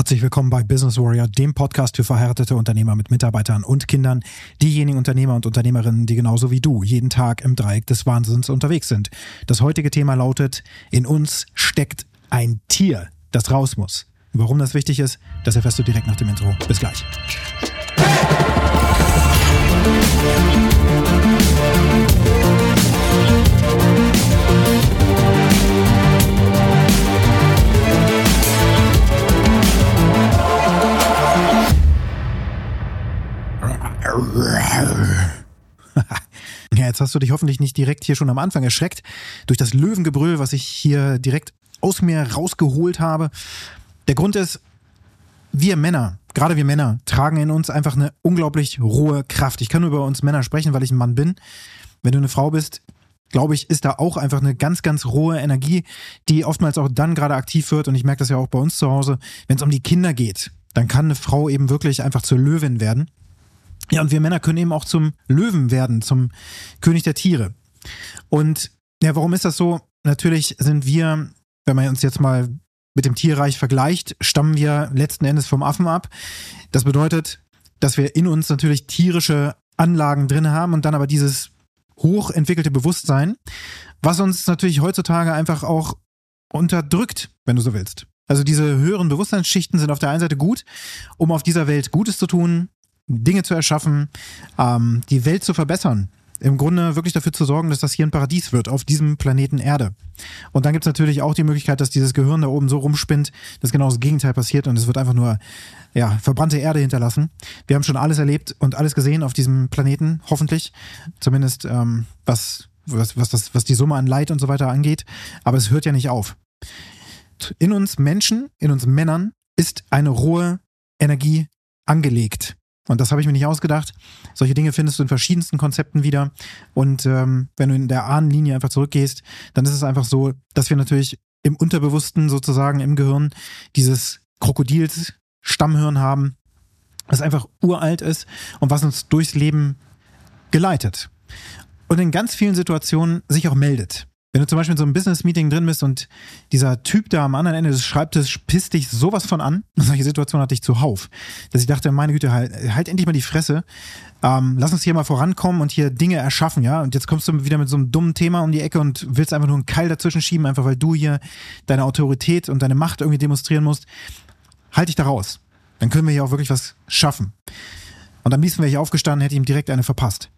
Herzlich willkommen bei Business Warrior, dem Podcast für verhärtete Unternehmer mit Mitarbeitern und Kindern, diejenigen Unternehmer und Unternehmerinnen, die genauso wie du jeden Tag im Dreieck des Wahnsinns unterwegs sind. Das heutige Thema lautet, in uns steckt ein Tier, das raus muss. Warum das wichtig ist, das erfährst du direkt nach dem Intro. Bis gleich. Ja, jetzt hast du dich hoffentlich nicht direkt hier schon am Anfang erschreckt durch das Löwengebrüll, was ich hier direkt aus mir rausgeholt habe. Der Grund ist, wir Männer, gerade wir Männer, tragen in uns einfach eine unglaublich rohe Kraft. Ich kann nur über uns Männer sprechen, weil ich ein Mann bin. Wenn du eine Frau bist, glaube ich, ist da auch einfach eine ganz, ganz rohe Energie, die oftmals auch dann gerade aktiv wird. Und ich merke das ja auch bei uns zu Hause, wenn es um die Kinder geht. Dann kann eine Frau eben wirklich einfach zur Löwin werden. Ja, und wir Männer können eben auch zum Löwen werden, zum König der Tiere. Und ja, warum ist das so? Natürlich sind wir, wenn man uns jetzt mal mit dem Tierreich vergleicht, stammen wir letzten Endes vom Affen ab. Das bedeutet, dass wir in uns natürlich tierische Anlagen drin haben und dann aber dieses hochentwickelte Bewusstsein, was uns natürlich heutzutage einfach auch unterdrückt, wenn du so willst. Also diese höheren Bewusstseinsschichten sind auf der einen Seite gut, um auf dieser Welt Gutes zu tun, Dinge zu erschaffen, ähm, die Welt zu verbessern. Im Grunde wirklich dafür zu sorgen, dass das hier ein Paradies wird auf diesem Planeten Erde. Und dann gibt es natürlich auch die Möglichkeit, dass dieses Gehirn da oben so rumspinnt, dass genau das Gegenteil passiert und es wird einfach nur ja, verbrannte Erde hinterlassen. Wir haben schon alles erlebt und alles gesehen auf diesem Planeten, hoffentlich. Zumindest ähm, was, was, was, das, was die Summe an Leid und so weiter angeht. Aber es hört ja nicht auf. In uns Menschen, in uns Männern ist eine rohe Energie angelegt. Und das habe ich mir nicht ausgedacht. Solche Dinge findest du in verschiedensten Konzepten wieder. Und ähm, wenn du in der Ahnenlinie einfach zurückgehst, dann ist es einfach so, dass wir natürlich im Unterbewussten sozusagen im Gehirn dieses Krokodils Stammhirn haben, das einfach uralt ist und was uns durchs Leben geleitet. Und in ganz vielen Situationen sich auch meldet. Wenn du zum Beispiel in so einem Business-Meeting drin bist und dieser Typ da am anderen Ende des Schreibtisches pisst dich sowas von an, solche Situationen hatte ich zuhauf, dass ich dachte, meine Güte, halt, halt endlich mal die Fresse, ähm, lass uns hier mal vorankommen und hier Dinge erschaffen, ja, und jetzt kommst du wieder mit so einem dummen Thema um die Ecke und willst einfach nur einen Keil dazwischen schieben, einfach weil du hier deine Autorität und deine Macht irgendwie demonstrieren musst, halt dich da raus. Dann können wir hier auch wirklich was schaffen. Und am liebsten wäre ich aufgestanden, hätte ihm direkt eine verpasst.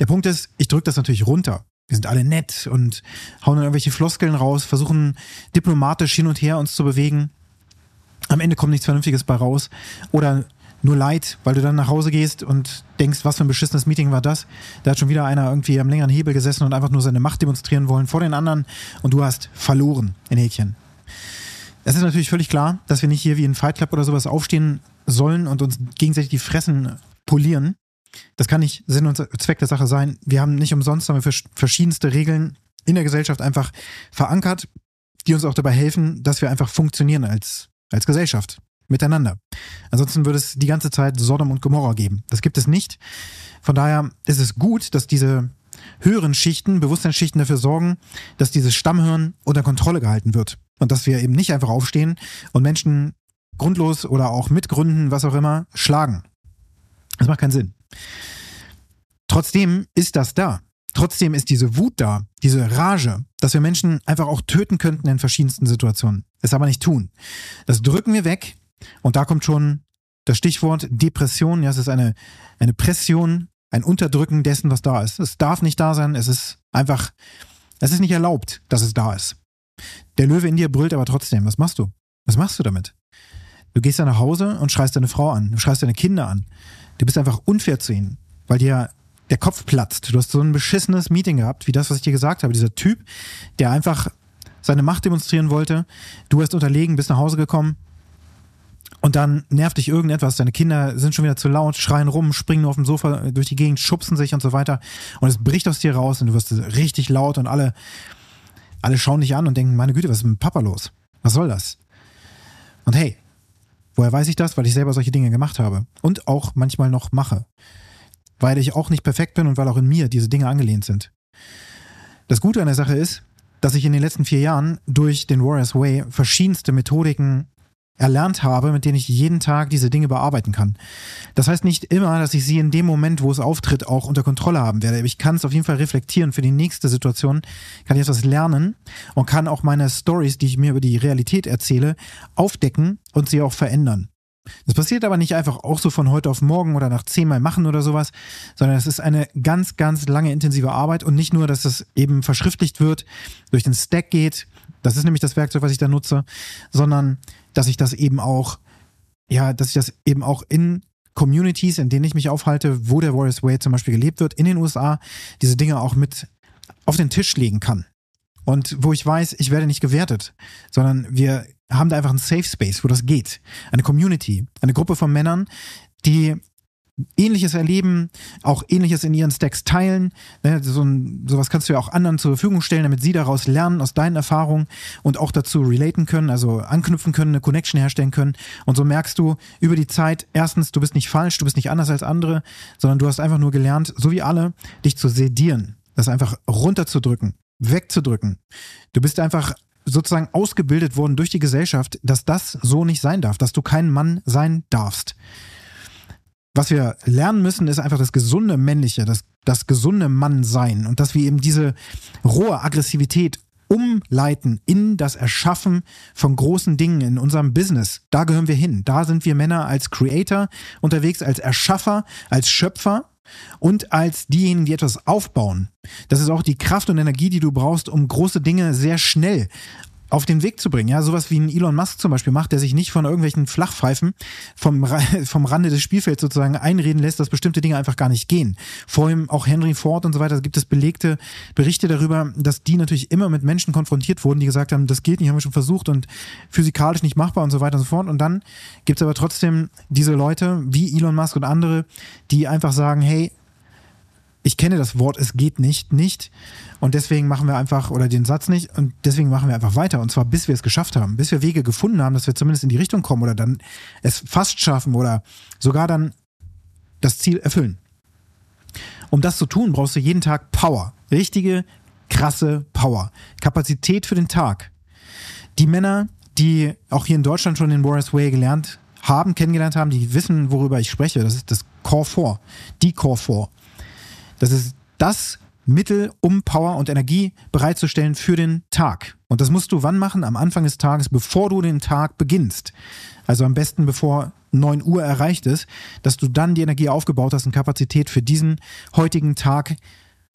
Der Punkt ist, ich drücke das natürlich runter wir sind alle nett und hauen dann irgendwelche Floskeln raus, versuchen diplomatisch hin und her uns zu bewegen. Am Ende kommt nichts Vernünftiges bei raus. Oder nur Leid, weil du dann nach Hause gehst und denkst, was für ein beschissenes Meeting war das? Da hat schon wieder einer irgendwie am längeren Hebel gesessen und einfach nur seine Macht demonstrieren wollen vor den anderen und du hast verloren in Häkchen. Es ist natürlich völlig klar, dass wir nicht hier wie in Fight Club oder sowas aufstehen sollen und uns gegenseitig die Fressen polieren. Das kann nicht Sinn und Zweck der Sache sein. Wir haben nicht umsonst haben wir verschiedenste Regeln in der Gesellschaft einfach verankert, die uns auch dabei helfen, dass wir einfach funktionieren als, als Gesellschaft miteinander. Ansonsten würde es die ganze Zeit Sodom und Gomorra geben. Das gibt es nicht. Von daher ist es gut, dass diese höheren Schichten, Bewusstseinsschichten dafür sorgen, dass dieses Stammhirn unter Kontrolle gehalten wird. Und dass wir eben nicht einfach aufstehen und Menschen grundlos oder auch mit Gründen, was auch immer, schlagen. Das macht keinen Sinn. Trotzdem ist das da. Trotzdem ist diese Wut da, diese Rage, dass wir Menschen einfach auch töten könnten in verschiedensten Situationen. Es aber nicht tun. Das drücken wir weg und da kommt schon das Stichwort Depression. Ja, es ist eine, eine Pression, ein Unterdrücken dessen, was da ist. Es darf nicht da sein. Es ist einfach, es ist nicht erlaubt, dass es da ist. Der Löwe in dir brüllt aber trotzdem. Was machst du? Was machst du damit? Du gehst dann nach Hause und schreist deine Frau an. Du schreist deine Kinder an. Du bist einfach unfair zu ihnen, weil dir der Kopf platzt. Du hast so ein beschissenes Meeting gehabt, wie das, was ich dir gesagt habe. Dieser Typ, der einfach seine Macht demonstrieren wollte. Du hast unterlegen, bist nach Hause gekommen. Und dann nervt dich irgendetwas. Deine Kinder sind schon wieder zu laut, schreien rum, springen auf dem Sofa durch die Gegend, schubsen sich und so weiter. Und es bricht aus dir raus und du wirst richtig laut und alle, alle schauen dich an und denken, meine Güte, was ist mit Papa los? Was soll das? Und hey, woher weiß ich das? Weil ich selber solche Dinge gemacht habe. Und auch manchmal noch mache weil ich auch nicht perfekt bin und weil auch in mir diese Dinge angelehnt sind. Das Gute an der Sache ist, dass ich in den letzten vier Jahren durch den Warriors Way verschiedenste Methodiken erlernt habe, mit denen ich jeden Tag diese Dinge bearbeiten kann. Das heißt nicht immer, dass ich sie in dem Moment, wo es auftritt, auch unter Kontrolle haben werde. Ich kann es auf jeden Fall reflektieren für die nächste Situation, kann ich etwas lernen und kann auch meine Stories, die ich mir über die Realität erzähle, aufdecken und sie auch verändern. Das passiert aber nicht einfach auch so von heute auf morgen oder nach zehnmal machen oder sowas, sondern es ist eine ganz, ganz lange intensive Arbeit und nicht nur, dass es eben verschriftlicht wird, durch den Stack geht, das ist nämlich das Werkzeug, was ich da nutze, sondern dass ich das eben auch, ja, dass ich das eben auch in Communities, in denen ich mich aufhalte, wo der Warriors Way zum Beispiel gelebt wird, in den USA, diese Dinge auch mit auf den Tisch legen kann. Und wo ich weiß, ich werde nicht gewertet, sondern wir haben da einfach einen Safe Space, wo das geht. Eine Community, eine Gruppe von Männern, die Ähnliches erleben, auch Ähnliches in ihren Stacks teilen. Ne, so ein, sowas kannst du ja auch anderen zur Verfügung stellen, damit sie daraus lernen, aus deinen Erfahrungen und auch dazu relaten können, also anknüpfen können, eine Connection herstellen können. Und so merkst du über die Zeit, erstens, du bist nicht falsch, du bist nicht anders als andere, sondern du hast einfach nur gelernt, so wie alle, dich zu sedieren, das einfach runterzudrücken, wegzudrücken. Du bist einfach sozusagen ausgebildet worden durch die Gesellschaft, dass das so nicht sein darf, dass du kein Mann sein darfst was wir lernen müssen, ist einfach das gesunde Männliche, das, das gesunde Mannsein und dass wir eben diese rohe Aggressivität umleiten in das Erschaffen von großen Dingen in unserem Business. Da gehören wir hin. Da sind wir Männer als Creator unterwegs, als Erschaffer, als Schöpfer und als diejenigen, die etwas aufbauen. Das ist auch die Kraft und Energie, die du brauchst, um große Dinge sehr schnell auf den Weg zu bringen. Ja, sowas wie ein Elon Musk zum Beispiel macht, der sich nicht von irgendwelchen Flachpfeifen vom, vom Rande des Spielfelds sozusagen einreden lässt, dass bestimmte Dinge einfach gar nicht gehen. Vor allem auch Henry Ford und so weiter, gibt es belegte Berichte darüber, dass die natürlich immer mit Menschen konfrontiert wurden, die gesagt haben, das geht nicht, haben wir schon versucht und physikalisch nicht machbar und so weiter und so fort. Und dann gibt es aber trotzdem diese Leute wie Elon Musk und andere, die einfach sagen, hey, ich kenne das Wort, es geht nicht, nicht. Und deswegen machen wir einfach, oder den Satz nicht, und deswegen machen wir einfach weiter. Und zwar bis wir es geschafft haben, bis wir Wege gefunden haben, dass wir zumindest in die Richtung kommen oder dann es fast schaffen oder sogar dann das Ziel erfüllen. Um das zu tun, brauchst du jeden Tag Power. Richtige, krasse Power. Kapazität für den Tag. Die Männer, die auch hier in Deutschland schon den Warriors Way gelernt haben, kennengelernt haben, die wissen, worüber ich spreche. Das ist das Core 4. Die Core 4. Das ist das Mittel, um Power und Energie bereitzustellen für den Tag. Und das musst du wann machen? Am Anfang des Tages, bevor du den Tag beginnst. Also am besten bevor 9 Uhr erreicht ist, dass du dann die Energie aufgebaut hast und Kapazität für diesen heutigen Tag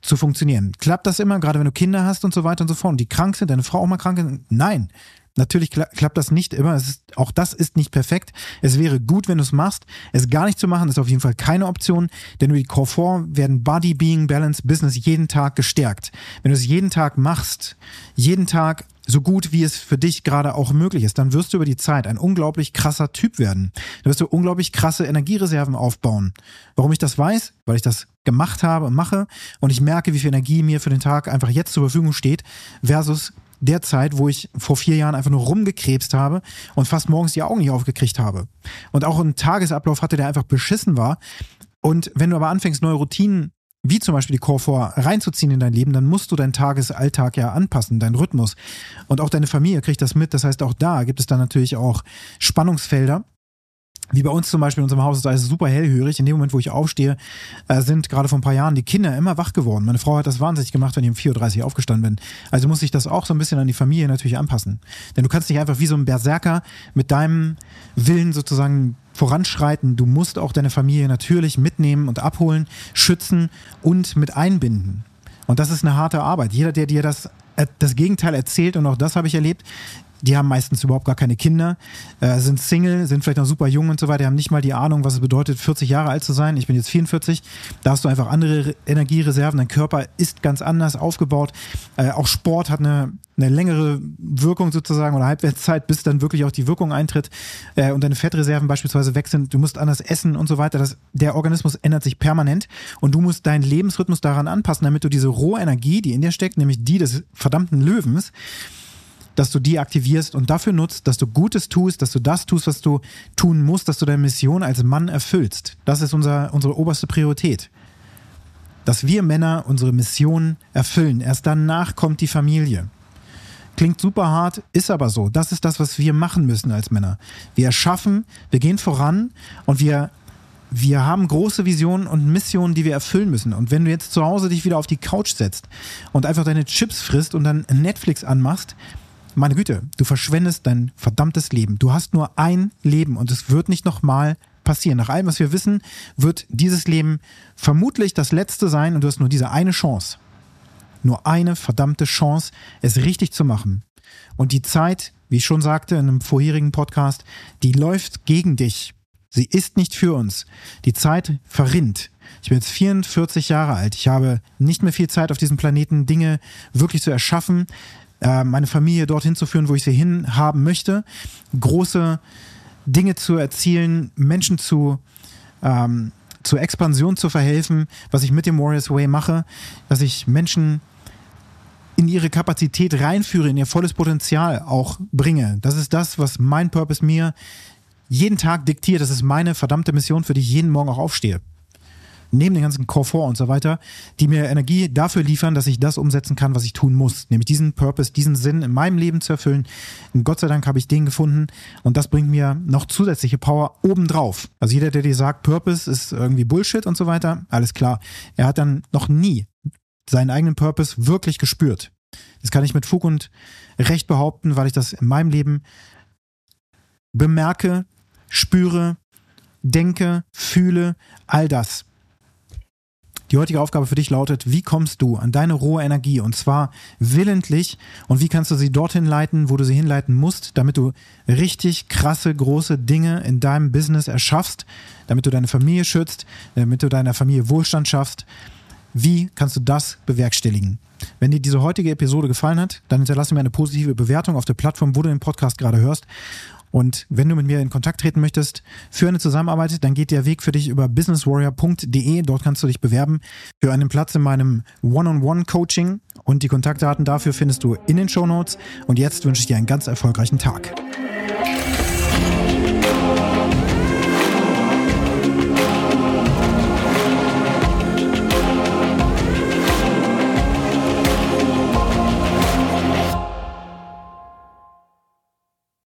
zu funktionieren. Klappt das immer, gerade wenn du Kinder hast und so weiter und so fort und die krank sind, deine Frau auch mal krank ist? Nein. Natürlich kla klappt das nicht immer. Ist, auch das ist nicht perfekt. Es wäre gut, wenn du es machst. Es gar nicht zu machen, ist auf jeden Fall keine Option, denn durch die Core 4 werden Body, Being, Balance, Business jeden Tag gestärkt. Wenn du es jeden Tag machst, jeden Tag so gut wie es für dich gerade auch möglich ist, dann wirst du über die Zeit ein unglaublich krasser Typ werden. Dann wirst du unglaublich krasse Energiereserven aufbauen. Warum ich das weiß? Weil ich das gemacht habe und mache und ich merke, wie viel Energie mir für den Tag einfach jetzt zur Verfügung steht versus der Zeit, wo ich vor vier Jahren einfach nur rumgekrebst habe und fast morgens die Augen nicht aufgekriegt habe. Und auch einen Tagesablauf hatte, der einfach beschissen war. Und wenn du aber anfängst, neue Routinen wie zum Beispiel die Core 4 reinzuziehen in dein Leben, dann musst du deinen Tagesalltag ja anpassen, deinen Rhythmus. Und auch deine Familie kriegt das mit. Das heißt, auch da gibt es dann natürlich auch Spannungsfelder, wie bei uns zum Beispiel in unserem Haus ist alles super hellhörig. In dem Moment, wo ich aufstehe, äh, sind gerade vor ein paar Jahren die Kinder immer wach geworden. Meine Frau hat das wahnsinnig gemacht, wenn ich um 4.30 Uhr aufgestanden bin. Also muss ich das auch so ein bisschen an die Familie natürlich anpassen. Denn du kannst nicht einfach wie so ein Berserker mit deinem Willen sozusagen voranschreiten. Du musst auch deine Familie natürlich mitnehmen und abholen, schützen und mit einbinden. Und das ist eine harte Arbeit. Jeder, der dir das das Gegenteil erzählt, und auch das habe ich erlebt, die haben meistens überhaupt gar keine Kinder, äh, sind Single, sind vielleicht noch super jung und so weiter, haben nicht mal die Ahnung, was es bedeutet, 40 Jahre alt zu sein. Ich bin jetzt 44, da hast du einfach andere Energiereserven, dein Körper ist ganz anders aufgebaut. Äh, auch Sport hat eine, eine längere Wirkung sozusagen oder Halbwertszeit, bis dann wirklich auch die Wirkung eintritt äh, und deine Fettreserven beispielsweise weg sind. Du musst anders essen und so weiter. Das, der Organismus ändert sich permanent und du musst deinen Lebensrhythmus daran anpassen, damit du diese Rohenergie, die in dir steckt, nämlich die des verdammten Löwens, dass du die aktivierst und dafür nutzt, dass du Gutes tust, dass du das tust, was du tun musst, dass du deine Mission als Mann erfüllst. Das ist unser, unsere oberste Priorität. Dass wir Männer unsere Mission erfüllen. Erst danach kommt die Familie. Klingt super hart, ist aber so. Das ist das, was wir machen müssen als Männer. Wir erschaffen, wir gehen voran und wir wir haben große Visionen und Missionen, die wir erfüllen müssen. Und wenn du jetzt zu Hause dich wieder auf die Couch setzt und einfach deine Chips frisst und dann Netflix anmachst, meine Güte, du verschwendest dein verdammtes Leben. Du hast nur ein Leben und es wird nicht nochmal passieren. Nach allem, was wir wissen, wird dieses Leben vermutlich das letzte sein und du hast nur diese eine Chance. Nur eine verdammte Chance, es richtig zu machen. Und die Zeit, wie ich schon sagte in einem vorherigen Podcast, die läuft gegen dich. Sie ist nicht für uns. Die Zeit verrinnt. Ich bin jetzt 44 Jahre alt. Ich habe nicht mehr viel Zeit auf diesem Planeten, Dinge wirklich zu erschaffen, äh, meine Familie dorthin zu führen, wo ich sie hin haben möchte, große Dinge zu erzielen, Menschen zu ähm, zur Expansion zu verhelfen, was ich mit dem Warriors Way mache, dass ich Menschen in ihre Kapazität reinführe, in ihr volles Potenzial auch bringe. Das ist das, was mein Purpose mir jeden Tag diktiert. Das ist meine verdammte Mission, für die ich jeden Morgen auch aufstehe. Neben den ganzen Komfort und so weiter, die mir Energie dafür liefern, dass ich das umsetzen kann, was ich tun muss. Nämlich diesen Purpose, diesen Sinn in meinem Leben zu erfüllen. Und Gott sei Dank habe ich den gefunden und das bringt mir noch zusätzliche Power obendrauf. Also jeder, der dir sagt, Purpose ist irgendwie Bullshit und so weiter, alles klar. Er hat dann noch nie seinen eigenen Purpose wirklich gespürt. Das kann ich mit Fug und Recht behaupten, weil ich das in meinem Leben bemerke, spüre, denke, fühle, all das. Die heutige Aufgabe für dich lautet, wie kommst du an deine rohe Energie und zwar willentlich und wie kannst du sie dorthin leiten, wo du sie hinleiten musst, damit du richtig krasse, große Dinge in deinem Business erschaffst, damit du deine Familie schützt, damit du deiner Familie Wohlstand schaffst. Wie kannst du das bewerkstelligen? Wenn dir diese heutige Episode gefallen hat, dann hinterlasse mir eine positive Bewertung auf der Plattform, wo du den Podcast gerade hörst. Und wenn du mit mir in Kontakt treten möchtest für eine Zusammenarbeit, dann geht der Weg für dich über businesswarrior.de. Dort kannst du dich bewerben für einen Platz in meinem One-on-One-Coaching. Und die Kontaktdaten dafür findest du in den Show Notes. Und jetzt wünsche ich dir einen ganz erfolgreichen Tag.